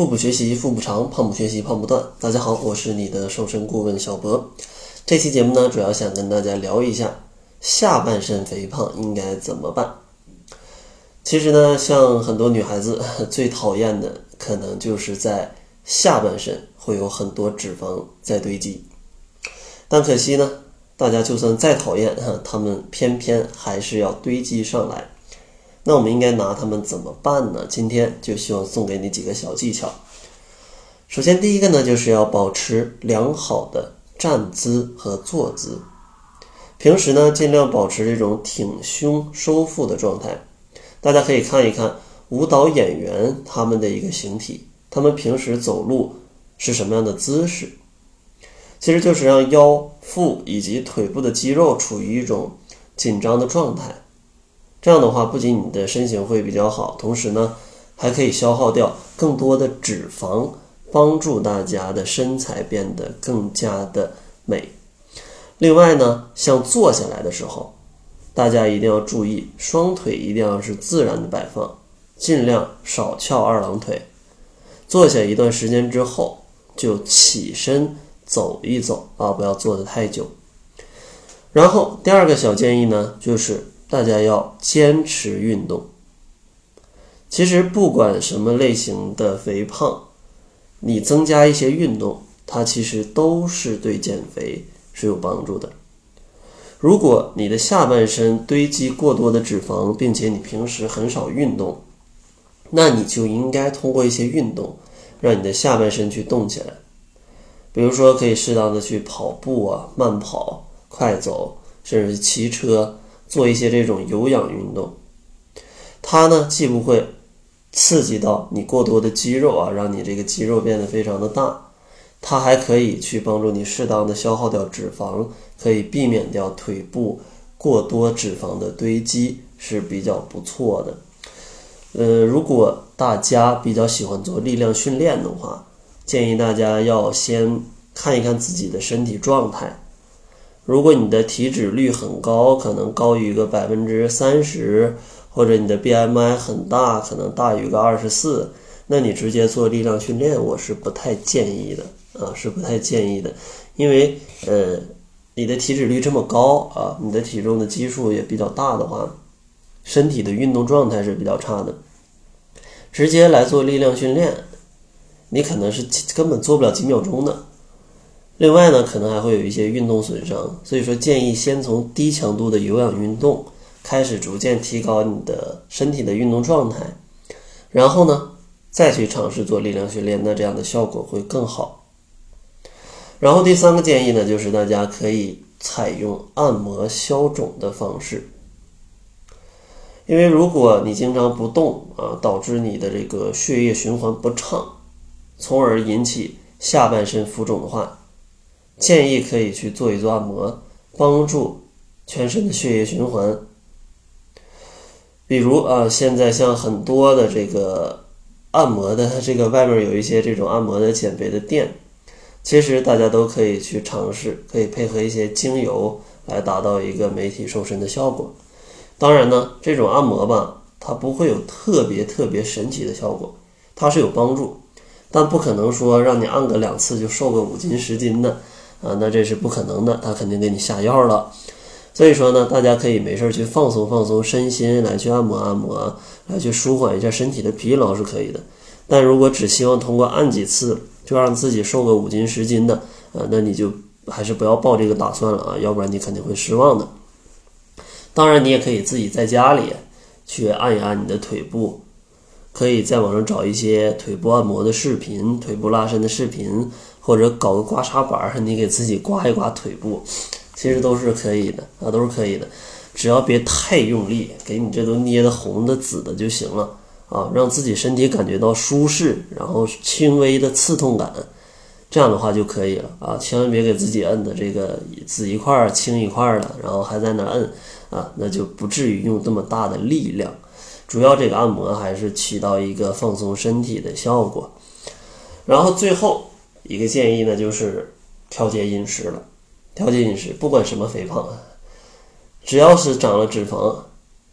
腹部学习腹部长，胖不学习胖不断。大家好，我是你的瘦身顾问小博。这期节目呢，主要想跟大家聊一下下半身肥胖应该怎么办。其实呢，像很多女孩子 最讨厌的，可能就是在下半身会有很多脂肪在堆积。但可惜呢，大家就算再讨厌哈，他们偏偏还是要堆积上来。那我们应该拿他们怎么办呢？今天就希望送给你几个小技巧。首先，第一个呢，就是要保持良好的站姿和坐姿。平时呢，尽量保持这种挺胸收腹的状态。大家可以看一看舞蹈演员他们的一个形体，他们平时走路是什么样的姿势？其实就是让腰、腹以及腿部的肌肉处于一种紧张的状态。这样的话，不仅你的身形会比较好，同时呢，还可以消耗掉更多的脂肪，帮助大家的身材变得更加的美。另外呢，像坐下来的时候，大家一定要注意，双腿一定要是自然的摆放，尽量少翘二郎腿。坐下一段时间之后，就起身走一走啊，不要坐得太久。然后第二个小建议呢，就是。大家要坚持运动。其实不管什么类型的肥胖，你增加一些运动，它其实都是对减肥是有帮助的。如果你的下半身堆积过多的脂肪，并且你平时很少运动，那你就应该通过一些运动，让你的下半身去动起来。比如说，可以适当的去跑步啊，慢跑、快走，甚至骑车。做一些这种有氧运动，它呢既不会刺激到你过多的肌肉啊，让你这个肌肉变得非常的大，它还可以去帮助你适当的消耗掉脂肪，可以避免掉腿部过多脂肪的堆积，是比较不错的。呃，如果大家比较喜欢做力量训练的话，建议大家要先看一看自己的身体状态。如果你的体脂率很高，可能高于个百分之三十，或者你的 BMI 很大，可能大于个二十四，那你直接做力量训练，我是不太建议的啊，是不太建议的，因为呃，你的体脂率这么高啊，你的体重的基数也比较大的话，身体的运动状态是比较差的，直接来做力量训练，你可能是根本做不了几秒钟的。另外呢，可能还会有一些运动损伤，所以说建议先从低强度的有氧运动开始，逐渐提高你的身体的运动状态，然后呢，再去尝试做力量训练，那这样的效果会更好。然后第三个建议呢，就是大家可以采用按摩消肿的方式，因为如果你经常不动啊，导致你的这个血液循环不畅，从而引起下半身浮肿的话。建议可以去做一做按摩，帮助全身的血液循环。比如啊，现在像很多的这个按摩的这个外面有一些这种按摩的减肥的店，其实大家都可以去尝试，可以配合一些精油来达到一个美体瘦身的效果。当然呢，这种按摩吧，它不会有特别特别神奇的效果，它是有帮助，但不可能说让你按个两次就瘦个五斤十斤的。啊，那这是不可能的，他肯定给你下药了。所以说呢，大家可以没事去放松放松身心，来去按摩按摩，来去舒缓一下身体的疲劳是可以的。但如果只希望通过按几次就让自己瘦个五斤十斤的，啊，那你就还是不要抱这个打算了啊，要不然你肯定会失望的。当然，你也可以自己在家里去按一按你的腿部，可以在网上找一些腿部按摩的视频、腿部拉伸的视频。或者搞个刮痧板，你给自己刮一刮腿部，其实都是可以的啊，都是可以的，只要别太用力，给你这都捏的红的紫的就行了啊，让自己身体感觉到舒适，然后轻微的刺痛感，这样的话就可以了啊，千万别给自己摁的这个紫一块儿青一块儿的，然后还在那摁啊，那就不至于用这么大的力量，主要这个按摩还是起到一个放松身体的效果，然后最后。一个建议呢，就是调节饮食了。调节饮食，不管什么肥胖，只要是长了脂肪，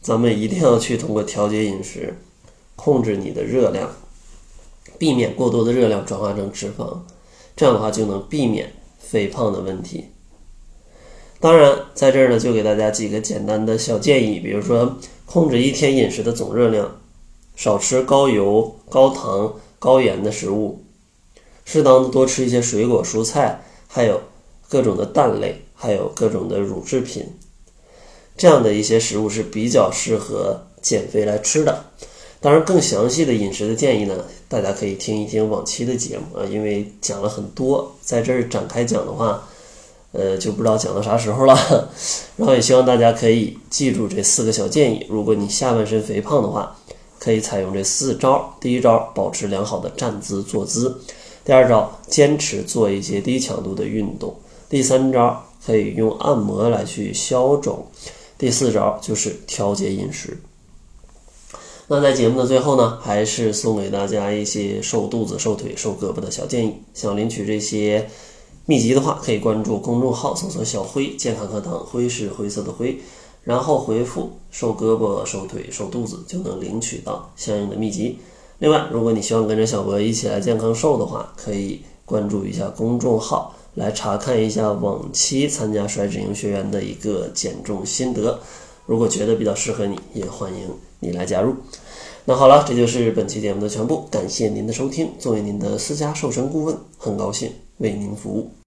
咱们一定要去通过调节饮食，控制你的热量，避免过多的热量转化成脂肪，这样的话就能避免肥胖的问题。当然，在这儿呢，就给大家几个简单的小建议，比如说控制一天饮食的总热量，少吃高油、高糖、高盐的食物，适当的多吃一些水果、蔬菜，还有各种的蛋类，还有各种的乳制品，这样的一些食物是比较适合减肥来吃的。当然，更详细的饮食的建议呢，大家可以听一听往期的节目啊，因为讲了很多，在这儿展开讲的话。呃，就不知道讲到啥时候了。然后也希望大家可以记住这四个小建议。如果你下半身肥胖的话，可以采用这四招。第一招，保持良好的站姿坐姿；第二招，坚持做一些低强度的运动；第三招，可以用按摩来去消肿；第四招就是调节饮食。那在节目的最后呢，还是送给大家一些瘦肚子、瘦腿、瘦胳膊的小建议。想领取这些。秘籍的话，可以关注公众号，搜索“小辉健康课堂”，辉是灰色的灰，然后回复“瘦胳膊、瘦腿、瘦肚子”，就能领取到相应的秘籍。另外，如果你希望跟着小博一起来健康瘦的话，可以关注一下公众号，来查看一下往期参加甩脂营学员的一个减重心得。如果觉得比较适合你，也欢迎你来加入。那好了，这就是本期节目的全部，感谢您的收听。作为您的私家瘦身顾问，很高兴为您服务。